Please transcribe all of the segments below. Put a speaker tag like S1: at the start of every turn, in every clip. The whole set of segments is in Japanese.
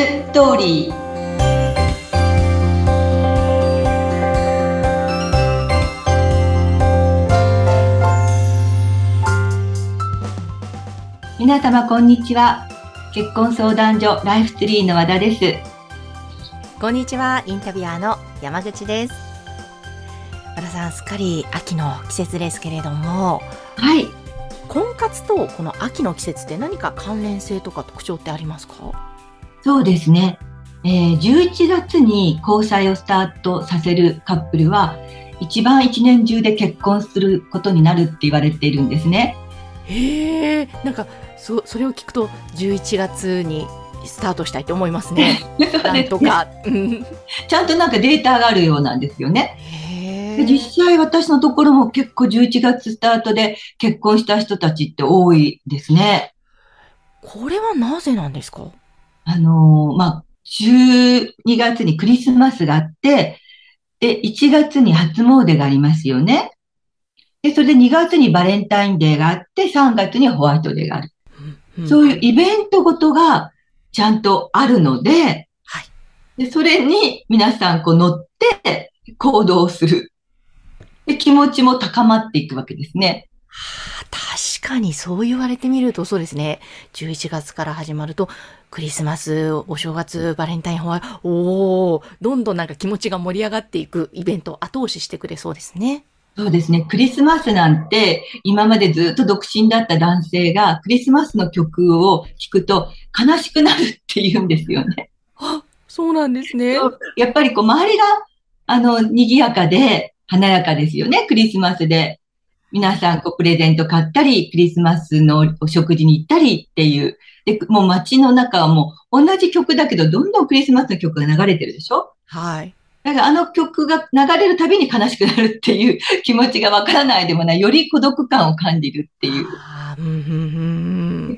S1: ストーリー皆様こんにちは結婚相談所ライフツリーの和田です
S2: こんにちはインタビュアーの山口です和田さんすっかり秋の季節ですけれども
S1: はい
S2: 婚活とこの秋の季節って何か関連性とか特徴ってありますか
S1: そうですね、えー、11月に交際をスタートさせるカップルは一番一年中で結婚することになるって言われているんですね。
S2: へえ、なんかそそれを聞くと11月にスタートしたいと思いま すね。なんとか、
S1: ちゃんとなんかデータがあるようなんですよね。実際私のところも結構11月スタートで結婚した人たちって多いですね。
S2: これはなぜなんですか？
S1: あのー、まあ、12月にクリスマスがあって、で、1月に初詣がありますよね。で、それで2月にバレンタインデーがあって、3月にホワイトデーがある。うん、そういうイベントごとがちゃんとあるので、はい。で、それに皆さんこう乗って行動する。で、気持ちも高まっていくわけですね。
S2: はあ、確かにそう言われてみるとそうですね。11月から始まると、クリスマス、お正月、バレンタイン、ホワイト、おおどんどんなんか気持ちが盛り上がっていくイベントを後押ししてくれそうですね。
S1: そうですね。クリスマスなんて、今までずっと独身だった男性が、クリスマスの曲を聴くと悲しくなるって言うんですよね。
S2: あ、そうなんですね。
S1: やっぱりこう、周りが、あの、賑やかで、華やかですよね、クリスマスで。皆さん、こう、プレゼント買ったり、クリスマスのお食事に行ったりっていう。で、もう街の中はもう同じ曲だけど、どんどんクリスマスの曲が流れてるでしょ？
S2: はい。
S1: だからあの曲が流れるたびに悲しくなるっていう 気持ちがわからないでもない、より孤独感を感じるっていう。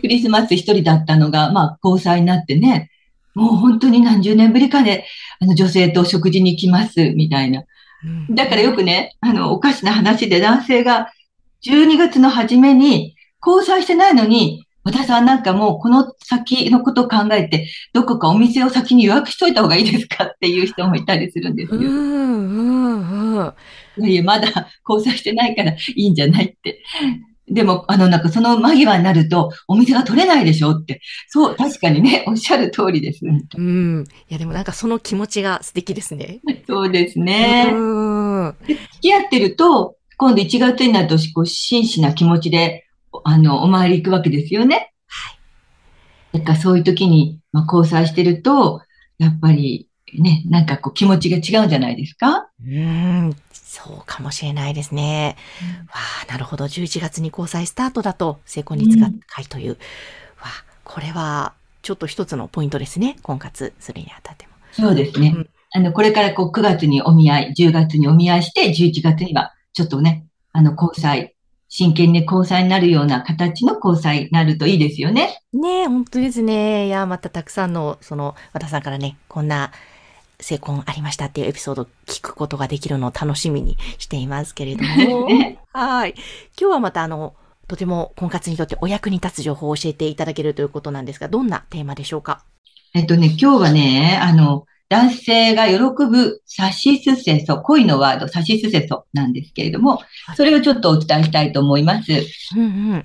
S1: クリスマス一人だったのが、まあ交際になってね、もう本当に何十年ぶりかで、あの女性と食事に行きます、みたいな。だからよくね、あの、おかしな話で男性が12月の初めに交際してないのに、私はなんかもうこの先のことを考えて、どこかお店を先に予約しといた方がいいですかっていう人もいたりするんですよ。うんうんうん。いやまだ交際してないからいいんじゃないって。でも、あの、なんかその間際になると、お店が取れないでしょって。そう、確かにね、おっしゃる通りです。
S2: うん。いや、でもなんかその気持ちが素敵ですね。
S1: そうですね。うん。付き合ってると、今度1月になると、こう、真摯な気持ちであの、お参り行くわけですよね。はい。だからそういう時に、まあ、交際してると、やっぱり、ね、なんかこう気持ちが違うんじゃないですか
S2: うん、そうかもしれないですね。うん、わあ、なるほど。11月に交際スタートだと成婚率が高いという。うん、わあ、これはちょっと一つのポイントですね。婚活するにあたっても。
S1: そうですね。うん、あの、これからこう9月にお見合い、10月にお見合いして、11月にはちょっとね、あの、交際真剣に交際になるような形の交際になるといいですよね。
S2: ねえ、本当ですね。いや、またたくさんの、その、和田さんからね、こんな成婚ありましたっていうエピソード聞くことができるのを楽しみにしていますけれども。はい。今日はまたあの、とても婚活にとってお役に立つ情報を教えていただけるということなんですが、どんなテーマでしょうか？
S1: えっとね、今日はね、あの、男性が喜ぶサシスセソ、恋のワード、サシスセソなんですけれども、それをちょっとお伝えしたいと思います。うんうん。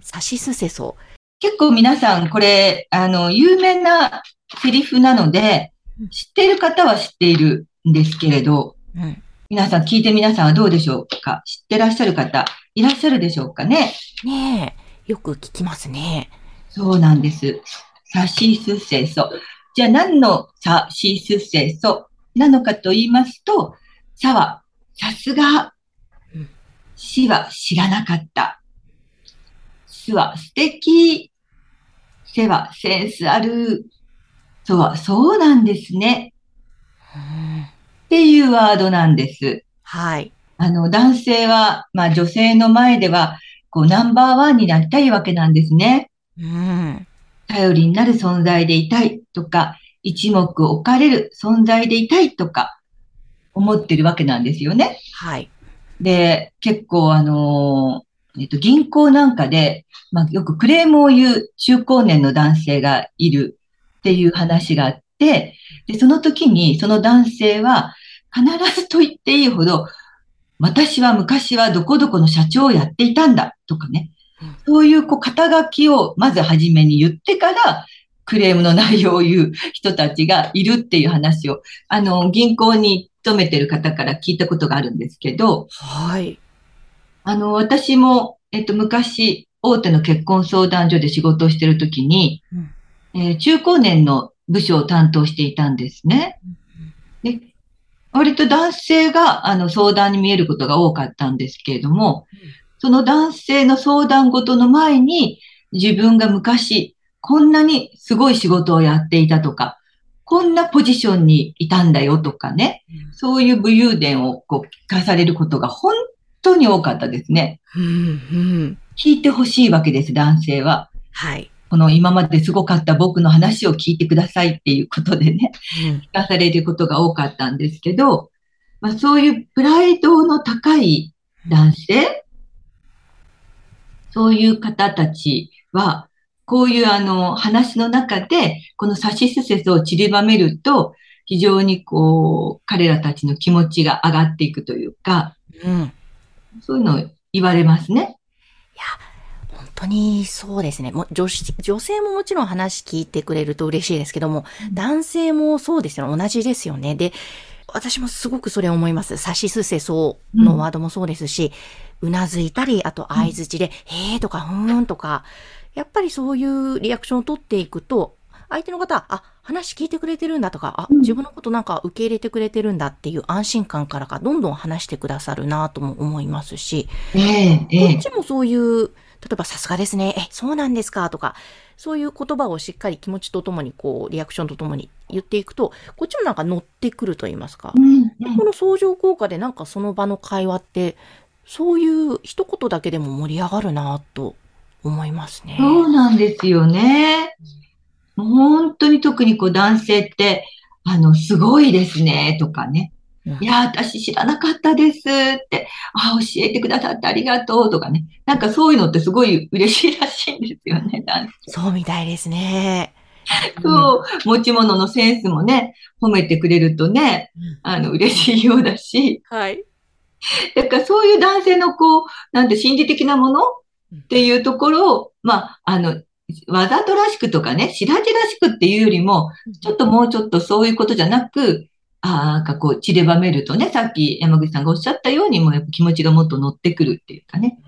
S2: サシスセソ。
S1: 結構皆さん、これ、あの、有名なセリフなので、知っている方は知っているんですけれど、うん、皆さん聞いて皆さんはどうでしょうか？知ってらっしゃる方、いらっしゃるでしょうかね？
S2: ねえ、よく聞きますね。
S1: そうなんです。サシスセソ。じゃあ何のさ、しすせそなのかと言いますと、さは、さすが、しは知らなかった。すは素敵。せはセンスある。とは、そうなんですね。っていうワードなんです。
S2: はい。
S1: あの、男性は、まあ女性の前では、こう、ナンバーワンになりたいわけなんですね。うん。頼りになる存在でいたいとか、一目置かれる存在でいたいとか思ってるわけなんですよね。
S2: はい。
S1: で、結構あのえっと、銀行なんかで、まあ、よくクレームを言う中高年の男性がいる。っていう話があって、で、その時にその男性は必ずと言っていいほど、私は昔はどこどこの社長をやっていたんだとかね。そういうこう肩書きをまず初めに言ってから、クレームの内容を言う人たちがいるっていう話を、あの、銀行に勤めてる方から聞いたことがあるんですけど、
S2: はい。
S1: あの、私も、えっと、昔、大手の結婚相談所で仕事をしてるときに、うん、えー、中高年の部署を担当していたんですね。で割と男性があの相談に見えることが多かったんですけれども、その男性の相談事の前に自分が昔こんなにすごい仕事をやっていたとか、こんなポジションにいたんだよとかね、そういう武勇伝をこう聞かされることが本当に多かったですね。
S2: うんうん、
S1: 聞いてほしいわけです、男性は。
S2: はい。
S1: この今まですごかった僕の話を聞いてくださいっていうことでね、聞かされることが多かったんですけど、まあ、そういうプライドの高い男性、そういう方たちは、こういうあの話の中で、このサシスセスを散りばめると、非常にこう、彼らたちの気持ちが上がっていくというか、
S2: うん、
S1: そういうのを言われますね。
S2: いや、本当にそうですね。も女女性ももちろん話聞いてくれると嬉しいですけども、男性もそうですよ。同じですよね。で、私もすごくそれ思います。サシスセソのワードもそうですし、うなずいたり、あと相づちで、へえとか、ふーんとか、やっぱりそういうリアクションを取っていくと、相手の方、あ、話聞いてくれてるんだとか、あ、自分のことなんか受け入れてくれてるんだっていう安心感からか、どんどん話してくださるなとも思いますし、
S1: えええ
S2: え、こっちもそういう、例えばさすがですね、え、そうなんですかとか、そういう言葉をしっかり気持ちとともに、こう、リアクションとともに言っていくと、こっちもなんか乗ってくると言いますか、
S1: うんうん、
S2: この相乗効果でなんかその場の会話って、そういう一言だけでも盛り上がるなと思いますね。
S1: そうなんですよね。もう本当に特にこう男性って、あの、すごいですね、とかね。いや、私知らなかったですって、あ、教えてくださってありがとうとかね。なんかそういうのってすごい嬉しいらしいんですよね。
S2: そうみたいですね。
S1: そう、持ち物のセンスもね、褒めてくれるとね、あの、嬉しいようだし。
S2: はい。
S1: だからそういう男性のこう、なんて心理的なものっていうところを、まあ、あの、わざとらしくとかね、白地らしくっていうよりも、ちょっともうちょっとそういうことじゃなく、あなんかこう散りばめるとね、さっき山口さんがおっしゃったように、もうやっぱ気持ちがもっと乗ってくるっていうかね。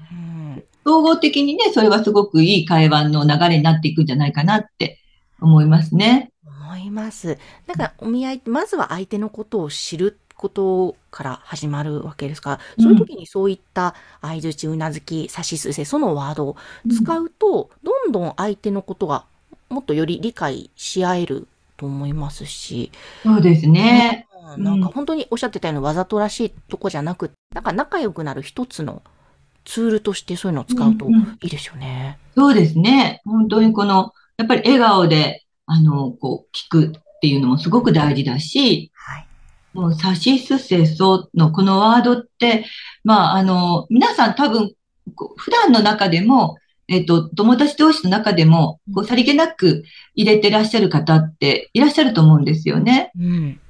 S1: 総合的にね、それはすごくいい会話の流れになっていくんじゃないかなって思いますね。
S2: 思います。だからお見合いって、まずは相手のことを知ることから始まるわけですから、そういう時にそういった相づち、うなずき、さしすせ、そのワードを使うと、どんどん相手のことがもっとより理解し合えると思いますし。
S1: そうですね。
S2: なんか本当におっしゃってたようにわざとらしいとこじゃなく、なんか仲良くなる一つのツールとしてそういうのを使うといいですよね。
S1: そうですね。本当にこの、やっぱり笑顔で、あの、こう、聞くっていうのもすごく大事だし、
S2: はい。
S1: もう、サシスセソのこのワードって、まあ、あの、皆さん多分、普段の中でも、えっ、と、友達同士の中でも、こう、さりげなく入れてらっしゃる方っていらっしゃると思うんですよね。
S2: うん。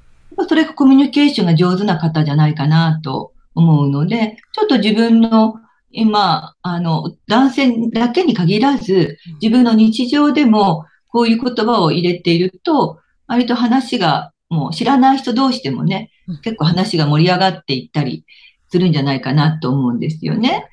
S1: それがコミュニケーションが上手な方じゃないかなと思うので、ちょっと自分の今、あの、男性だけに限らず、自分の日常でもこういう言葉を入れていると、割と話がもう知らない人同士でもね、結構話が盛り上がっていったりするんじゃないかなと思うんですよね。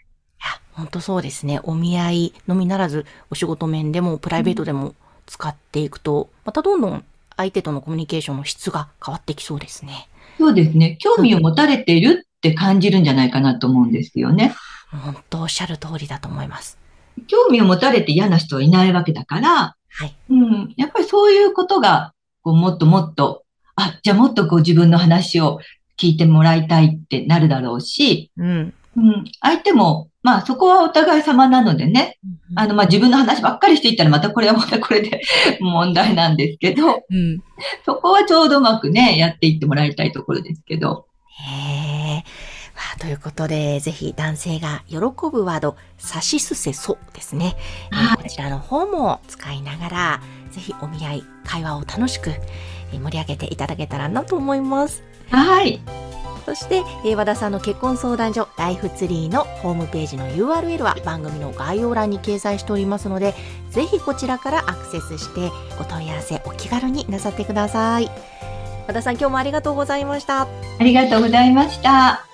S2: 本当そうですね。お見合いのみならず、お仕事面でもプライベートでも使っていくと、またどんどん相手とのコミュニケーションの質が変わってきそうですね。
S1: そうですね。興味を持たれているって感じるんじゃないかなと思うんですよね。
S2: 本当おっしゃる通りだと思います。
S1: 興味を持たれて嫌な人はいないわけだから、
S2: はい。
S1: うん。やっぱりそういうことが、こう、もっともっとあ、じゃあもっとこう自分の話を聞いてもらいたいってなるだろうし、
S2: うん。
S1: うん、相手も、まあそこはお互い様なのでね、うん、あのまあ自分の話ばっかりしていったらまたこれはまたこれで 問題なんですけど、
S2: うん、
S1: そこはちょうどうまくね、やっていってもらいたいところですけど。
S2: へえ。ということで、ぜひ男性が喜ぶワード、さしすせそですね、はい、こちらの方も使いながら、ぜひお見合い、会話を楽しく盛り上げていただけたらなと思います。
S1: はい。
S2: そして、えー、和田さんの結婚相談所ライフツリーのホームページの URL は番組の概要欄に掲載しておりますので、ぜひこちらからアクセスしてお問い合わせお気軽になさってください。和田さん今日もありがとうございました。
S1: ありがとうございました。